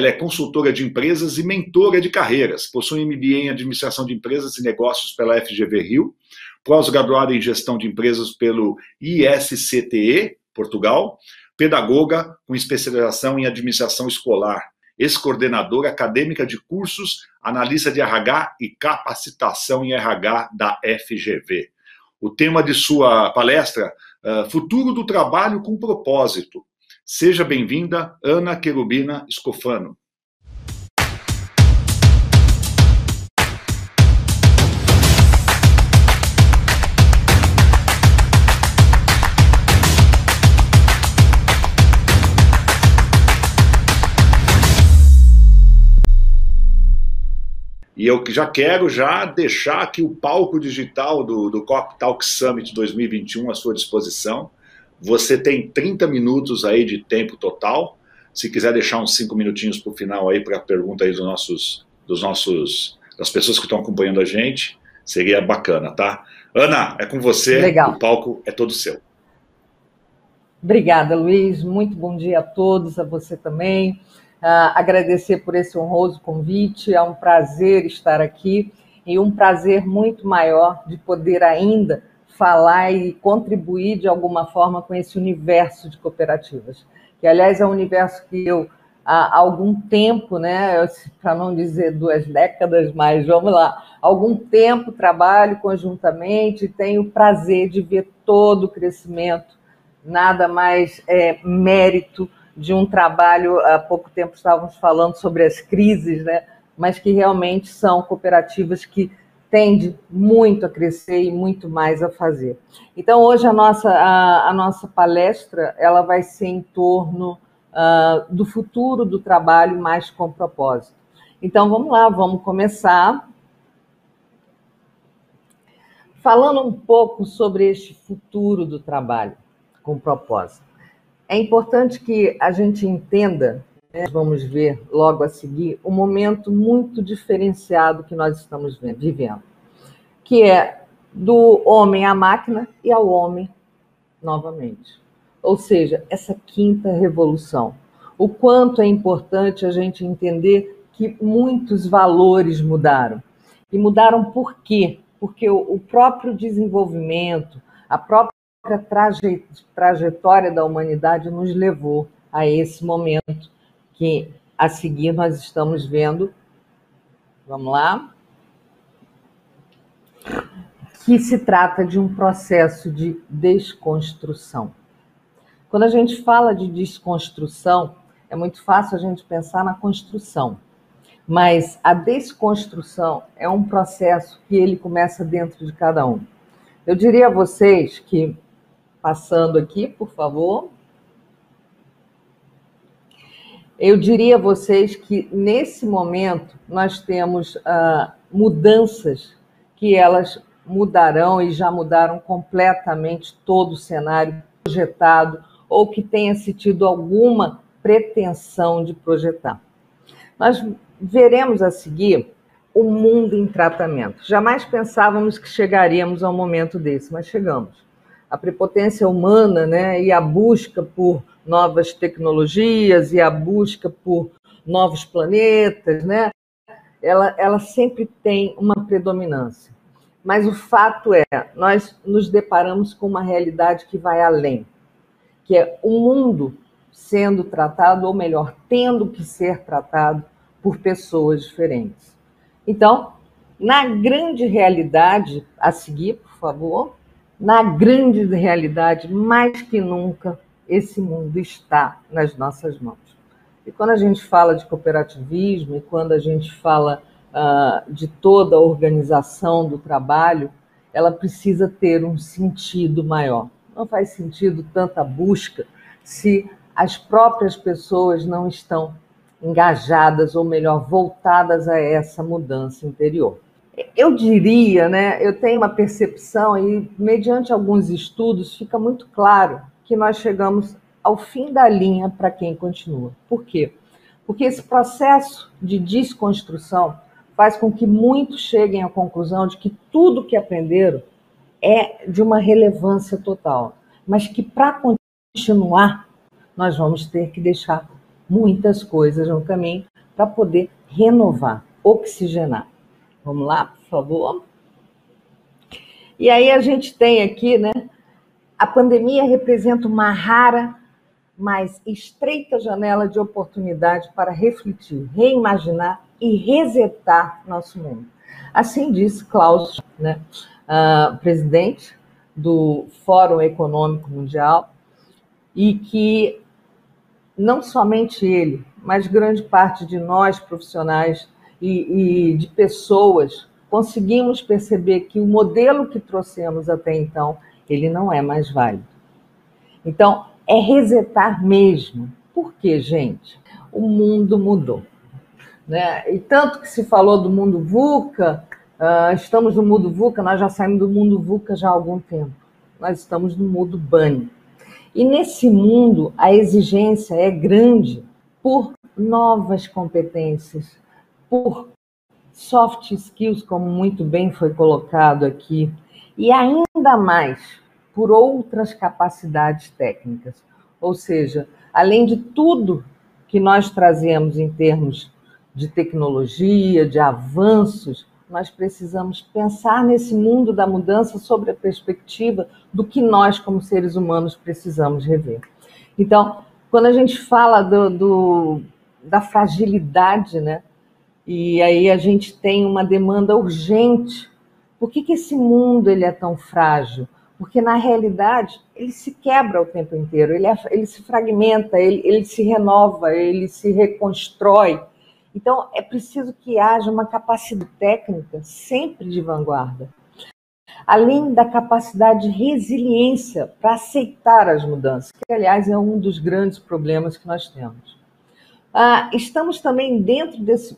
Ela é consultora de empresas e mentora de carreiras. Possui MBA em Administração de Empresas e Negócios pela FGV Rio, pós-graduada em Gestão de Empresas pelo ISCTE, Portugal, pedagoga com especialização em Administração Escolar, ex-coordenadora acadêmica de cursos, analista de RH e capacitação em RH da FGV. O tema de sua palestra, uh, Futuro do Trabalho com Propósito. Seja bem-vinda, Ana Querubina Escofano. E eu já quero já deixar aqui o palco digital do, do Cop Talk Summit 2021 à sua disposição. Você tem 30 minutos aí de tempo total. Se quiser deixar uns 5 minutinhos para o final aí para a pergunta aí dos nossos, dos nossos, das pessoas que estão acompanhando a gente, seria bacana, tá? Ana, é com você. Legal. O palco é todo seu. Obrigada, Luiz. Muito bom dia a todos, a você também. Uh, agradecer por esse honroso convite. É um prazer estar aqui e um prazer muito maior de poder ainda falar e contribuir de alguma forma com esse universo de cooperativas, que aliás é um universo que eu há algum tempo, né, para não dizer duas décadas, mas vamos lá, algum tempo trabalho conjuntamente e tenho o prazer de ver todo o crescimento, nada mais é, mérito de um trabalho, há pouco tempo estávamos falando sobre as crises, né? mas que realmente são cooperativas que tendem muito a crescer e muito mais a fazer. Então, hoje a nossa, a, a nossa palestra ela vai ser em torno uh, do futuro do trabalho mais com propósito. Então, vamos lá, vamos começar. Falando um pouco sobre este futuro do trabalho com propósito. É importante que a gente entenda, vamos ver logo a seguir, um momento muito diferenciado que nós estamos vivendo, que é do homem à máquina e ao homem novamente. Ou seja, essa quinta revolução. O quanto é importante a gente entender que muitos valores mudaram. E mudaram por quê? Porque o próprio desenvolvimento, a própria trajetória da humanidade nos levou a esse momento que a seguir nós estamos vendo. Vamos lá. Que se trata de um processo de desconstrução. Quando a gente fala de desconstrução, é muito fácil a gente pensar na construção. Mas a desconstrução é um processo que ele começa dentro de cada um. Eu diria a vocês que Passando aqui, por favor. Eu diria a vocês que nesse momento nós temos uh, mudanças que elas mudarão e já mudaram completamente todo o cenário projetado ou que tenha se tido alguma pretensão de projetar. Nós veremos a seguir o mundo em tratamento. Jamais pensávamos que chegaríamos a um momento desse, mas chegamos a prepotência humana né, e a busca por novas tecnologias e a busca por novos planetas, né, ela, ela sempre tem uma predominância. Mas o fato é, nós nos deparamos com uma realidade que vai além, que é o mundo sendo tratado, ou melhor, tendo que ser tratado por pessoas diferentes. Então, na grande realidade, a seguir, por favor, na grande realidade, mais que nunca, esse mundo está nas nossas mãos. E quando a gente fala de cooperativismo e quando a gente fala uh, de toda a organização do trabalho, ela precisa ter um sentido maior. Não faz sentido tanta busca se as próprias pessoas não estão engajadas, ou melhor, voltadas a essa mudança interior eu diria, né, eu tenho uma percepção e mediante alguns estudos fica muito claro que nós chegamos ao fim da linha para quem continua. Por quê? Porque esse processo de desconstrução faz com que muitos cheguem à conclusão de que tudo que aprenderam é de uma relevância total, mas que para continuar nós vamos ter que deixar muitas coisas no caminho, para poder renovar, oxigenar. Vamos lá, por favor. E aí a gente tem aqui, né? A pandemia representa uma rara, mas estreita janela de oportunidade para refletir, reimaginar e resetar nosso mundo. Assim disse Klaus, né, uh, presidente do Fórum Econômico Mundial, e que não somente ele, mas grande parte de nós profissionais e, e de pessoas conseguimos perceber que o modelo que trouxemos até então ele não é mais válido. Então é resetar mesmo. Por quê, gente? O mundo mudou. Né? E tanto que se falou do mundo VUCA, uh, estamos no mundo VUCA, nós já saímos do mundo VUCA já há algum tempo. Nós estamos no mundo BANI. E nesse mundo, a exigência é grande por novas competências, por soft skills, como muito bem foi colocado aqui, e ainda mais por outras capacidades técnicas. Ou seja, além de tudo que nós trazemos em termos de tecnologia, de avanços, nós precisamos pensar nesse mundo da mudança sobre a perspectiva do que nós, como seres humanos, precisamos rever. Então, quando a gente fala do, do, da fragilidade, né? E aí a gente tem uma demanda urgente. Por que, que esse mundo ele é tão frágil? Porque, na realidade, ele se quebra o tempo inteiro, ele, é, ele se fragmenta, ele, ele se renova, ele se reconstrói. Então, é preciso que haja uma capacidade técnica sempre de vanguarda, além da capacidade de resiliência para aceitar as mudanças, que, aliás, é um dos grandes problemas que nós temos. Ah, estamos também dentro desse.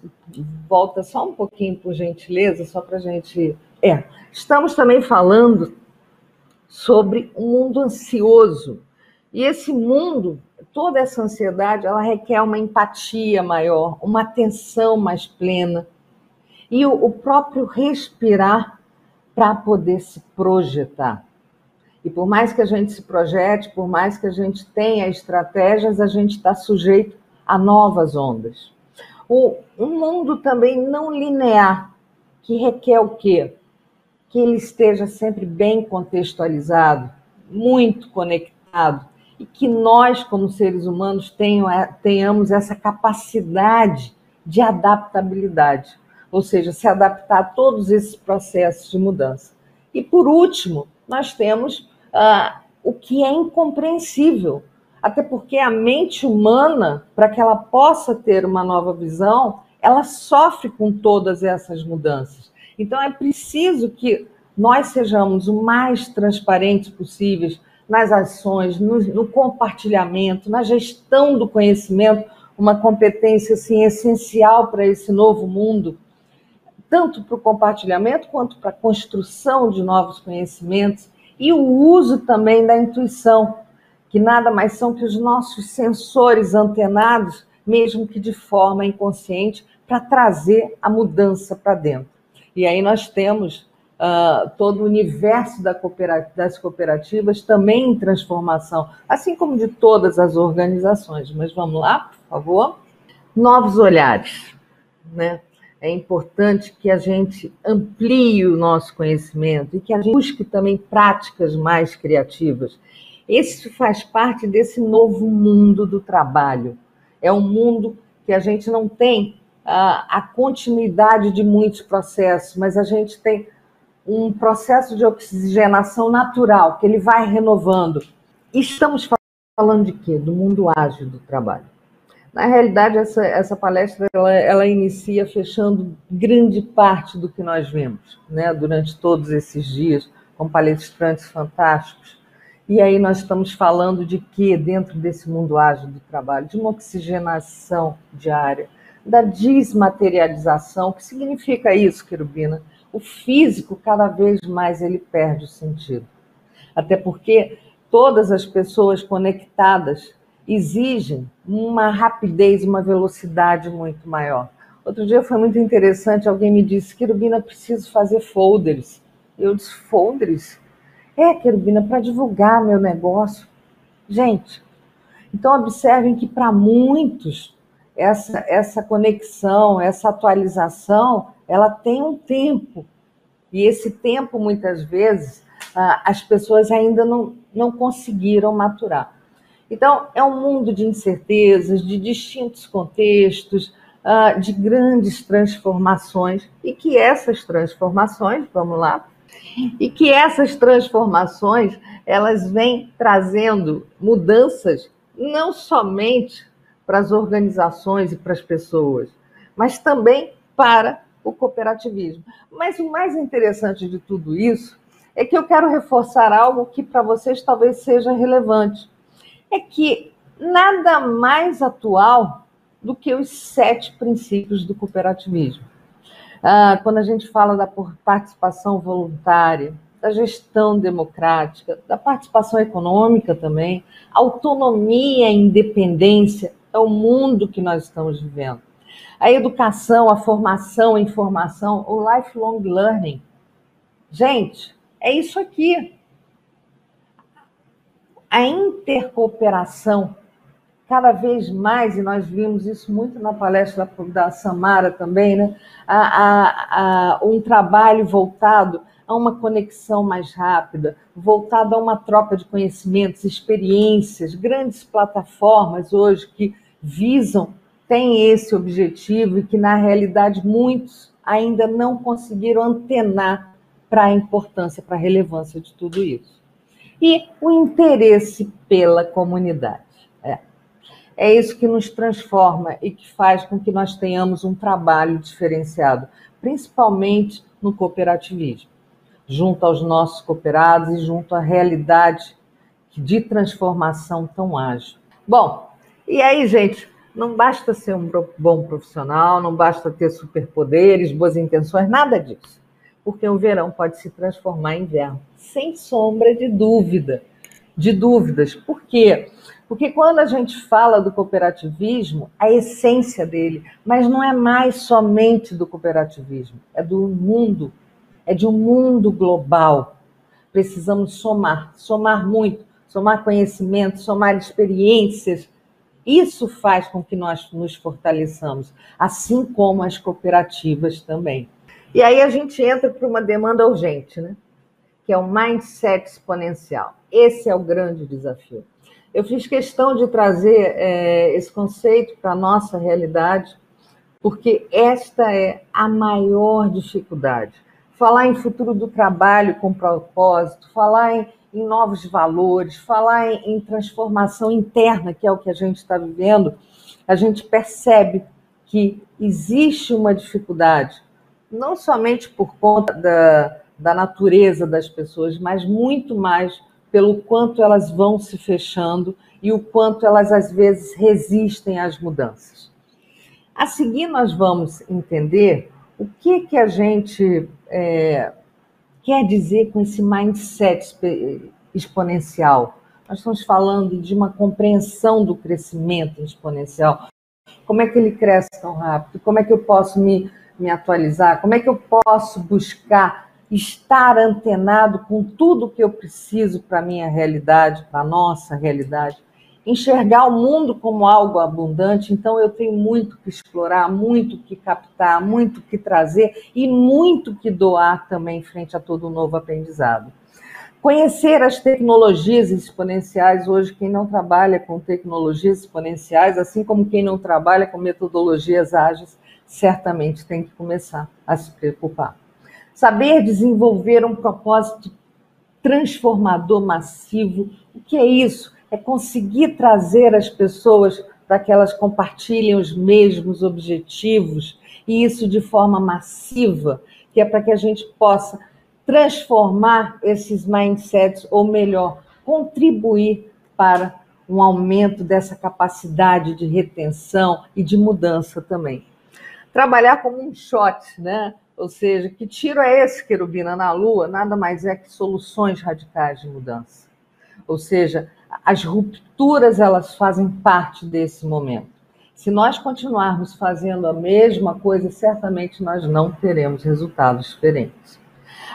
Volta só um pouquinho, por gentileza, só para a gente. É, estamos também falando sobre um mundo ansioso. E esse mundo toda essa ansiedade, ela requer uma empatia maior, uma atenção mais plena e o, próprio respirar para poder se projetar. E por mais que a gente se projete, por mais que a gente tenha estratégias, a gente está sujeito a novas ondas. O, um mundo também não linear, que requer o quê? Que ele esteja sempre bem contextualizado, muito conectado, e que nós, como seres humanos, tenhamos essa capacidade de adaptabilidade, ou seja, se adaptar a todos esses processos de mudança. E, por último, nós temos ah, o que é incompreensível, até porque a mente humana, para que ela possa ter uma nova visão, ela sofre com todas essas mudanças. Então, é preciso que nós sejamos o mais transparentes possíveis nas ações, no, no compartilhamento, na gestão do conhecimento, uma competência assim, essencial para esse novo mundo, tanto para o compartilhamento quanto para a construção de novos conhecimentos e o uso também da intuição, que nada mais são que os nossos sensores antenados, mesmo que de forma inconsciente, para trazer a mudança para dentro. E aí nós temos uh, todo o universo da cooperativa, das cooperativas também em transformação, assim como de todas as organizações. Mas vamos lá, por favor. Novos olhares. Né? É importante que a gente amplie o nosso conhecimento e que a gente busque também práticas mais criativas. Esse faz parte desse novo mundo do trabalho. É um mundo que a gente não tem a, continuidade de muitos processos, mas a gente tem um processo de oxigenação natural, que ele vai renovando. Estamos falando de quê? Do mundo ágil do trabalho. Na realidade, essa, essa palestra ela, ela inicia fechando grande parte do que nós vemos né, durante todos esses dias, com palestrantes fantásticos. E aí nós estamos falando de quê dentro desse mundo ágil do trabalho? De uma oxigenação diária, da desmaterialização. O que significa isso, Querubina? o físico cada vez mais ele perde o sentido. Até porque todas as pessoas conectadas exigem uma rapidez, uma velocidade muito maior. Outro dia foi muito interessante, alguém me disse, Querubina, preciso fazer folders. Eu disse, folders? É, Querubina, para divulgar meu negócio. Gente, então observem que para muitos essa, essa conexão, essa atualização, ela tem um tempo. E esse tempo, muitas vezes, as pessoas ainda não, não conseguiram maturar. Então, é um mundo de incertezas, de distintos contextos, de grandes transformações, e que essas transformações, vamos lá, e que essas transformações elas vêm trazendo mudanças não somente para as organizações e para as pessoas, mas também para o cooperativismo. Mas o mais interessante de tudo isso é que eu quero reforçar algo que para vocês talvez seja relevante. É que nada mais atual do que os sete princípios do cooperativismo. Ah, quando a gente fala da participação voluntária, da gestão democrática, da participação econômica também, autonomia e independência é o mundo que nós estamos vivendo. A educação, a formação, a informação, o lifelong learning. Gente, é isso aqui. A intercooperação, cada vez mais, e nós vimos isso muito na palestra da Samara também, né? A, a, a, um trabalho voltado a uma conexão mais rápida, voltado a uma troca de conhecimentos, experiências, grandes plataformas hoje que visam, têm esse objetivo e que, na realidade, muitos ainda não conseguiram antenar para a importância, para a relevância de tudo isso. E o interesse pela comunidade. É. é isso que nos transforma e que faz com que nós tenhamos um trabalho diferenciado, principalmente no cooperativismo junto aos nossos cooperados e junto à realidade de transformação tão ágil. Bom, e aí, gente, não basta ser um bom profissional, não basta ter superpoderes, boas intenções, nada disso. Porque o verão pode se transformar em inverno, sem sombra de dúvida. De dúvidas. Por quê? Porque quando a gente fala do cooperativismo, a essência dele, mas não é mais somente do cooperativismo, é do mundo é de um mundo global. Precisamos somar, somar muito, somar conhecimento, somar experiências. Isso faz com que nós nos fortaleçamos, assim como as cooperativas também. E aí a gente entra para uma demanda urgente, né? que é o mindset exponencial. Esse é o grande desafio. Eu fiz questão de trazer é, esse conceito para a nossa realidade, porque esta é a maior dificuldade falar em futuro do trabalho com propósito, falar em, em novos valores, falar em, em transformação interna, que é o que a gente está vivendo, a gente percebe que existe uma dificuldade, não somente por conta da, da natureza das pessoas, mas muito mais pelo quanto elas vão se fechando e o quanto elas às vezes resistem às mudanças. A seguir, nós vamos entender o que, que a gente é, quer dizer com esse mindset exponencial? Nós estamos falando de uma compreensão do crescimento exponencial. Como é que ele cresce tão rápido? Como é que eu posso me, me atualizar? Como é que eu posso buscar estar antenado com tudo que eu preciso para a minha realidade, para a nossa realidade? Enxergar o mundo como algo abundante, então eu tenho muito que explorar, muito que captar, muito que trazer e muito que doar também frente a todo novo aprendizado. Conhecer as tecnologias exponenciais, hoje quem não trabalha com tecnologias exponenciais, assim como quem não trabalha com metodologias ágeis, certamente tem que começar a se preocupar. Saber desenvolver um propósito transformador massivo, o que é isso? É conseguir trazer as pessoas para que elas compartilhem os mesmos objetivos, e isso de forma massiva, que é para que a gente possa transformar esses mindsets, ou melhor, contribuir para um aumento dessa capacidade de retenção e de mudança também. Trabalhar como um shot, né? Ou seja, que tiro é esse, querubina, na Lua? Nada mais é que soluções radicais de mudança. Ou seja, as rupturas elas fazem parte desse momento. Se nós continuarmos fazendo a mesma coisa, certamente nós não teremos resultados diferentes.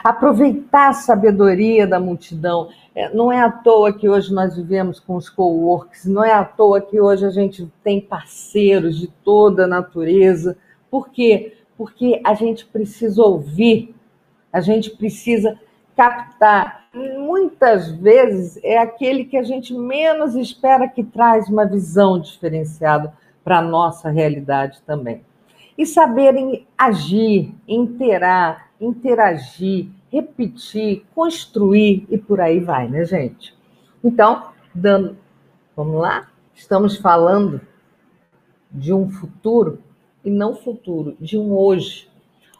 Aproveitar a sabedoria da multidão É, não é à toa que hoje nós vivemos com os coworks, não é à toa que hoje a gente tem parceiros de toda a natureza. Por quê? Porque a gente precisa ouvir, a gente precisa captar. Muitas vezes é aquele que a gente menos espera que traz uma visão diferenciada para a nossa realidade também. E saberem agir, interar, interagir, repetir, construir e por aí vai, né, gente? Então, dando, vamos lá? Estamos falando de um futuro e não futuro, de um hoje.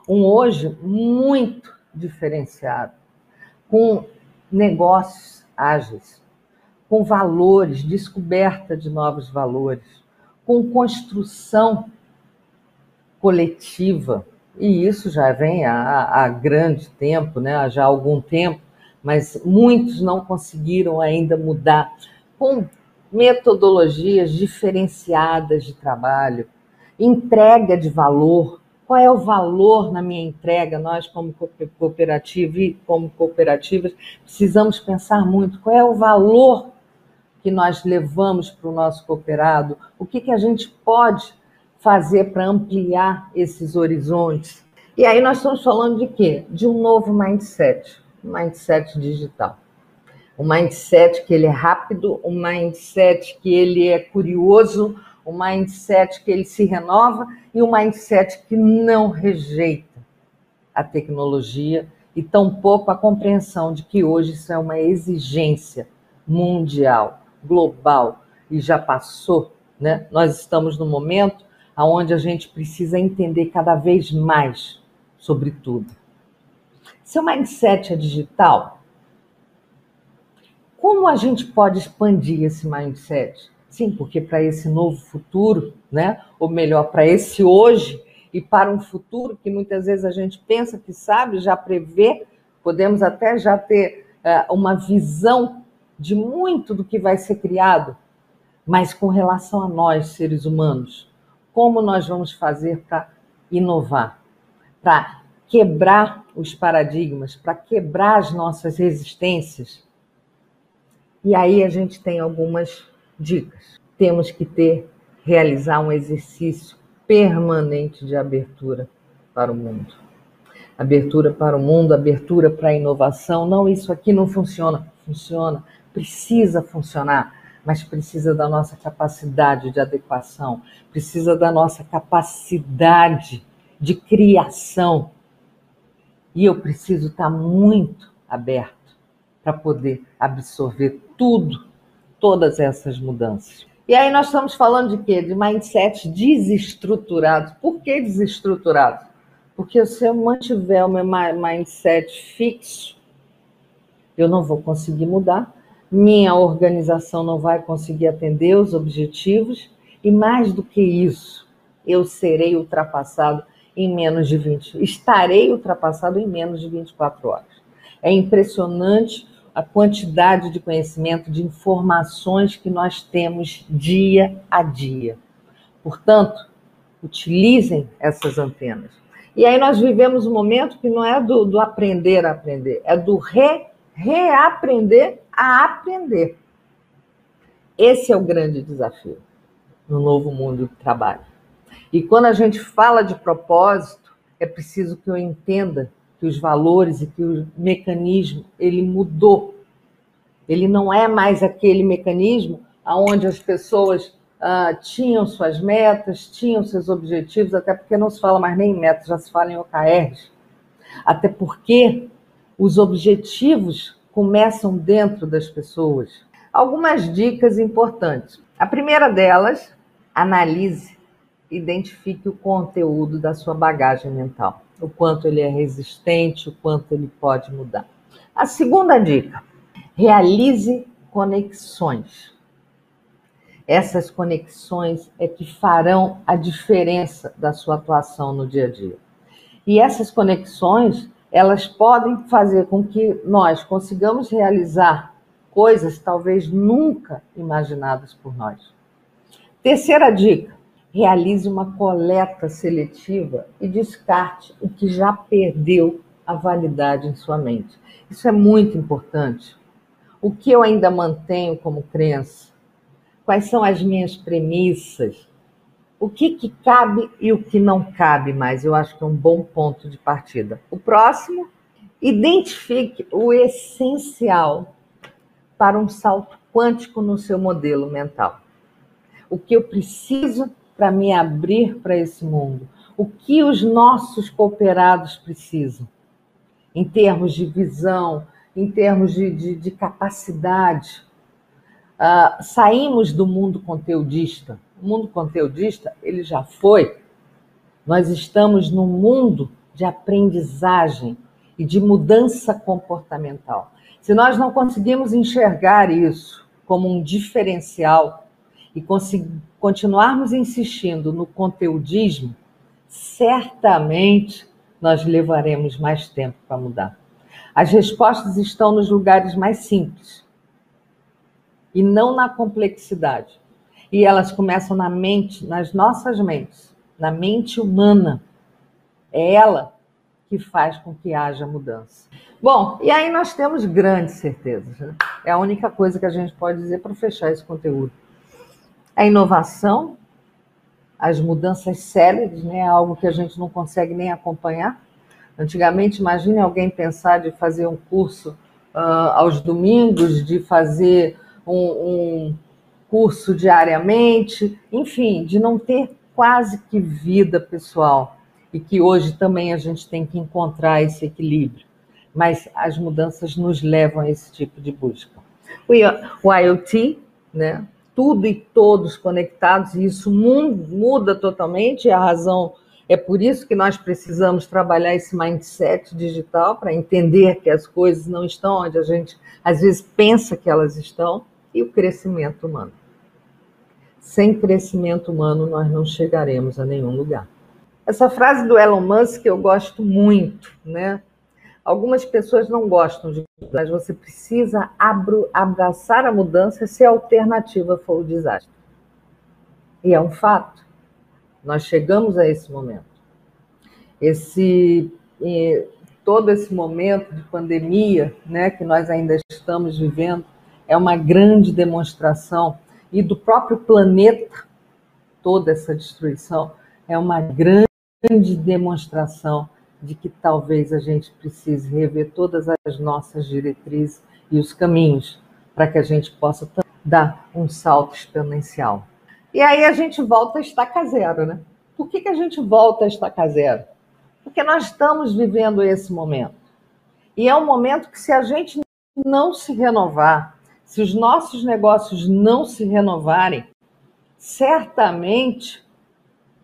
Um hoje muito diferenciado, com negócios ágeis, com valores, descoberta de novos valores, com construção coletiva e isso já vem há, há grande tempo, né? já há algum tempo, mas muitos não conseguiram ainda mudar com metodologias diferenciadas de trabalho, entrega de valor. Qual é o valor na minha entrega? Nós, como cooperativa e como cooperativas, precisamos pensar muito qual é o valor que nós levamos para o nosso cooperado, o que, que a gente pode fazer para ampliar esses horizontes. E aí nós estamos falando de quê? De um novo mindset, um mindset digital. Um mindset que ele é rápido, um mindset que ele é curioso, um mindset que ele se renova e um mindset que não rejeita a tecnologia e tampouco a compreensão de que hoje isso é uma exigência mundial, global e já passou, né? Nós estamos no momento aonde a gente precisa entender cada vez mais sobre tudo. Seu mindset é digital? Como a gente pode expandir esse mindset? Sim, porque para esse novo futuro, né? Ou melhor, para esse hoje e para um futuro que muitas vezes a gente pensa que sabe, já prevê, podemos até já ter uh, uma visão de muito do que vai ser criado, mas com relação a nós, seres humanos, como nós vamos fazer para inovar, para quebrar os paradigmas, para quebrar as nossas resistências. E aí a gente tem algumas dicas. Temos que ter, realizar um exercício permanente de abertura para o mundo. Abertura para o mundo, abertura para a inovação. Não, isso aqui não funciona. Funciona, precisa funcionar mas precisa da nossa capacidade de adequação, precisa da nossa capacidade de criação. E eu preciso estar muito aberto para poder absorver tudo, todas essas mudanças. E aí nós estamos falando de quê? De mindset desestruturado. Por que desestruturado? Porque se eu mantiver o meu mindset fixo, eu não vou conseguir mudar, minha organização não vai conseguir atender os objetivos e mais do que isso, eu serei ultrapassado em menos de 20, estarei ultrapassado em menos de 24 horas. É impressionante a quantidade de conhecimento, de informações que nós temos dia a dia. Portanto, utilizem essas antenas. E aí nós vivemos um momento que não é do, do aprender a aprender, é do re, reaprender a aprender. Esse é o grande desafio no novo mundo do trabalho. E quando a gente fala de propósito, é preciso que eu entenda que os valores e que o mecanismo ele mudou. Ele não é mais aquele mecanismo onde as pessoas ah, tinham suas metas, tinham seus objetivos, até porque não se fala mais nem em metas, já se fala em OKRs. Até porque os objetivos começam dentro das pessoas. Algumas dicas importantes. A primeira delas, analise, identifique o conteúdo da sua bagagem mental, o quanto ele é resistente, o quanto ele pode mudar. A segunda dica, realize conexões. Essas conexões é que farão a diferença da sua atuação no dia a dia. E essas conexões elas podem fazer com que nós consigamos realizar coisas talvez nunca imaginadas por nós. Terceira dica: realize uma coleta seletiva e descarte o que já perdeu a validade em sua mente. Isso é muito importante. O que eu ainda mantenho como crença? Quais são as minhas premissas? O que, que cabe e o que não cabe mais? Eu acho que é um bom ponto de partida. O próximo, identifique o essencial para um salto quântico no seu modelo mental. O que eu preciso para me abrir para esse mundo? O que os nossos cooperados precisam? Em termos de visão, em termos de, de, de capacidade. Uh, saímos do mundo conteudista. O mundo conteudista, ele já foi. Nós estamos num mundo de aprendizagem e de mudança comportamental. Se nós não conseguimos enxergar isso como um diferencial e continuarmos insistindo no conteudismo, certamente nós levaremos mais tempo para mudar. As respostas estão nos lugares mais simples e não na complexidade. E elas começam na mente, nas nossas mentes, na mente humana. É ela que faz com que haja mudança. Bom, e aí nós temos grandes certezas. Né? É a única coisa que a gente pode dizer para fechar esse conteúdo. A inovação, as mudanças céleres, né? algo que a gente não consegue nem acompanhar. Antigamente, imagine alguém pensar de fazer um curso uh, aos domingos, de fazer um, um curso diariamente, enfim, de não ter quase que vida pessoal e que hoje também a gente tem que encontrar esse equilíbrio. Mas as mudanças nos levam a esse tipo de busca. O IoT, né? Tudo e todos conectados, e isso muda totalmente, a razão é por isso que nós precisamos trabalhar esse mindset digital para entender que as coisas não estão onde a gente às vezes pensa que elas estão, e o crescimento humano. Sem crescimento humano, nós não chegaremos a nenhum lugar. Essa frase do Elon Musk eu gosto muito, né? Algumas pessoas não gostam de mas você precisa abraçar a mudança se a alternativa for o desastre. E é um fato. Nós chegamos a esse momento. Esse todo esse momento de pandemia, né, que nós ainda estamos vivendo, é uma grande demonstração e do próprio planeta toda essa destruição é uma grande demonstração de que talvez a gente precise rever todas as nossas diretrizes e os caminhos para que a gente possa dar um salto exponencial. E aí a gente volta a estaca zero, né? Por que, que a gente volta a estaca zero? Porque nós estamos vivendo esse momento. E é um momento que, se a gente não se renovar, se os nossos negócios não se renovarem, certamente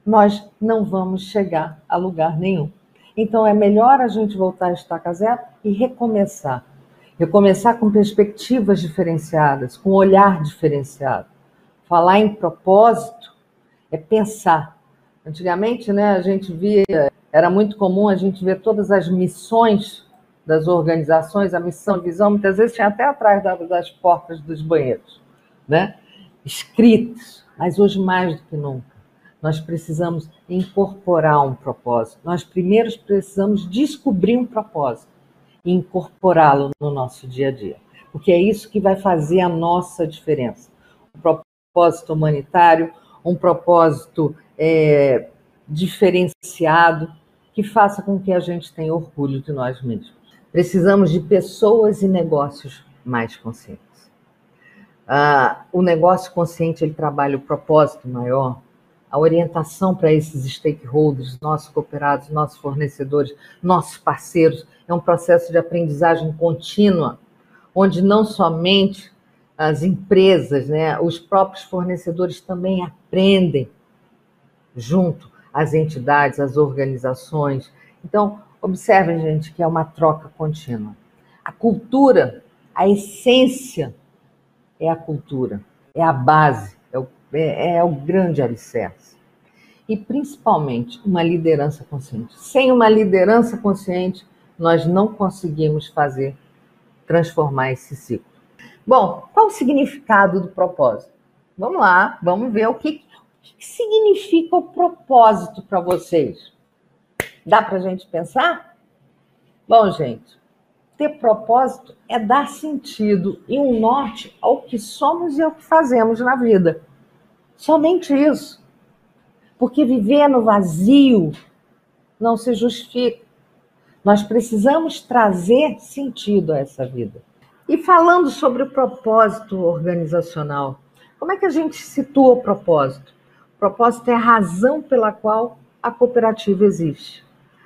nós não vamos chegar a lugar nenhum. Então é melhor a gente voltar a estaca zero e recomeçar. Recomeçar com perspectivas diferenciadas, com olhar diferenciado. Falar em propósito é pensar. Antigamente, né, a gente via, era muito comum a gente ver todas as missões das organizações, a missão, a visão, muitas vezes tinha até atrás das portas dos banheiros, né? Escritas, mas hoje mais do que nunca nós precisamos incorporar um propósito. Nós primeiro precisamos descobrir um propósito e incorporá-lo no nosso dia a dia, porque é isso que vai fazer a nossa diferença. Um propósito humanitário, um propósito é, diferenciado, que faça com que a gente tenha orgulho de nós mesmos. Precisamos de pessoas e negócios mais conscientes. Ah, o negócio consciente ele trabalha o propósito maior, a orientação para esses stakeholders, nossos cooperados, nossos fornecedores, nossos parceiros, é um processo de aprendizagem contínua, onde não somente as empresas, né, os próprios fornecedores também aprendem junto às entidades, às organizações. Então, observem, gente, que é uma troca contínua. A cultura, a essência é a cultura, é a base, é o, é o grande alicerce e principalmente uma liderança consciente. Sem uma liderança consciente, nós não conseguimos fazer transformar esse ciclo. Bom, qual o significado do propósito? Vamos lá, vamos ver o que, o que significa o propósito para vocês. Dá para a gente pensar? Bom, gente, ter propósito é dar sentido e um norte ao que somos e ao que fazemos na vida. Somente isso. Porque viver no vazio não se justifica. Nós precisamos trazer sentido a essa vida. E falando sobre o propósito organizacional, como é que a gente situa o propósito? O propósito é a razão pela qual a cooperativa existe.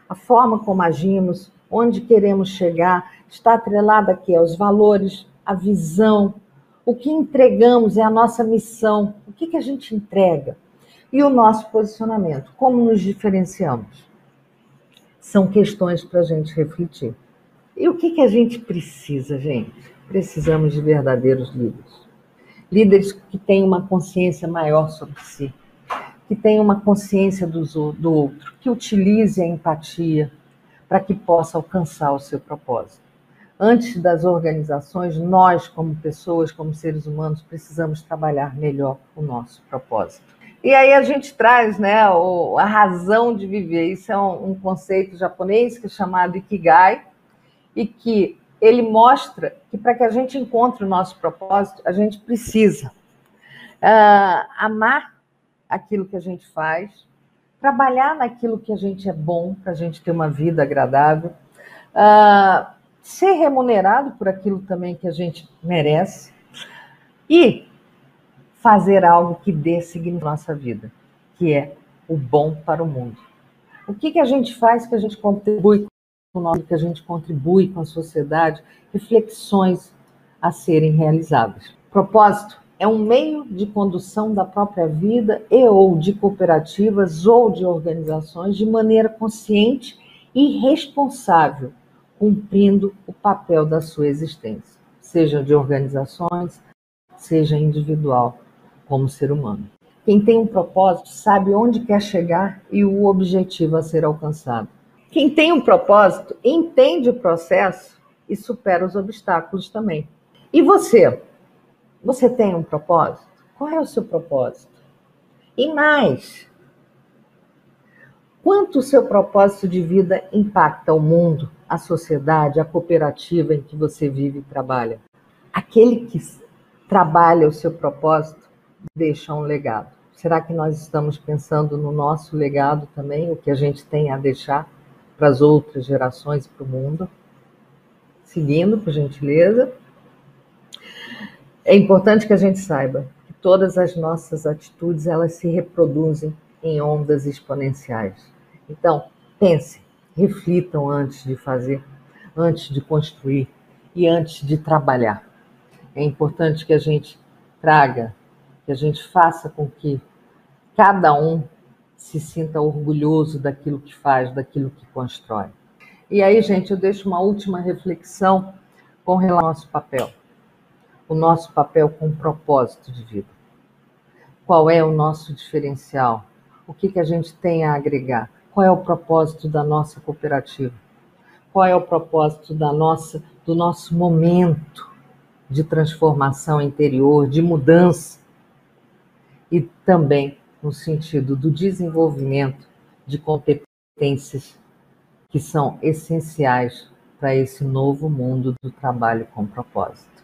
A forma como agimos, onde queremos chegar, está atrelada aqui aos valores, a visão, o que entregamos é a nossa missão, o que, que a gente entrega e o nosso posicionamento, como nos diferenciamos. São questões para a gente refletir. E o que, que a gente precisa, gente? Precisamos de verdadeiros líderes. Líderes que tenham uma consciência maior sobre si, que tenham uma consciência do, do outro, que utilize a empatia para que possa alcançar o seu propósito. Antes das organizações, nós, como pessoas, como seres humanos, precisamos trabalhar melhor o nosso propósito. E aí a gente traz né, a razão de viver. Isso é um, conceito japonês que é chamado Ikigai, e que ele mostra que para que a gente encontre o nosso propósito, a gente precisa uh, amar aquilo que a gente faz, trabalhar naquilo que a gente é bom, para a gente ter uma vida agradável, uh, ser remunerado por aquilo também que a gente merece e fazer algo que dê significado à nossa vida, que é o bom para o mundo. O que, que a gente faz que a gente contribui com o nome, que a gente contribui com a sociedade? Reflexões a serem realizadas. Propósito é um meio de condução da própria vida e ou de cooperativas ou de organizações de maneira consciente e responsável, cumprindo o papel da sua existência, seja de organizações, seja individual como ser humano. Quem tem um propósito sabe onde quer chegar e o objetivo a ser alcançado. Quem tem um propósito entende o processo e supera os obstáculos também. E você? Você tem um propósito? Qual é o seu propósito? E mais, quanto o seu propósito de vida impacta o mundo, a sociedade, a cooperativa em que você vive e trabalha? Aquele que trabalha o seu propósito deixa um legado. Será que nós estamos pensando no nosso legado também, o que a gente tem a deixar para as outras gerações e para o mundo? Seguindo, por gentileza. É importante que a gente saiba que todas as nossas atitudes elas se reproduzem em ondas exponenciais. Então, pense, reflitam antes de fazer, antes de construir e antes de trabalhar. É importante que a gente traga que a gente faça com que cada um se sinta orgulhoso daquilo que faz, daquilo que constrói. E aí, gente, eu deixo uma última reflexão com relação ao nosso papel. O nosso papel com propósito de vida. Qual é o nosso diferencial? O que, que a gente tem a agregar? Qual é o propósito da nossa cooperativa? Qual é o propósito da nossa, do nosso momento de transformação interior, de mudança? e também no sentido do desenvolvimento de competências que são essenciais para esse novo mundo do trabalho com propósito.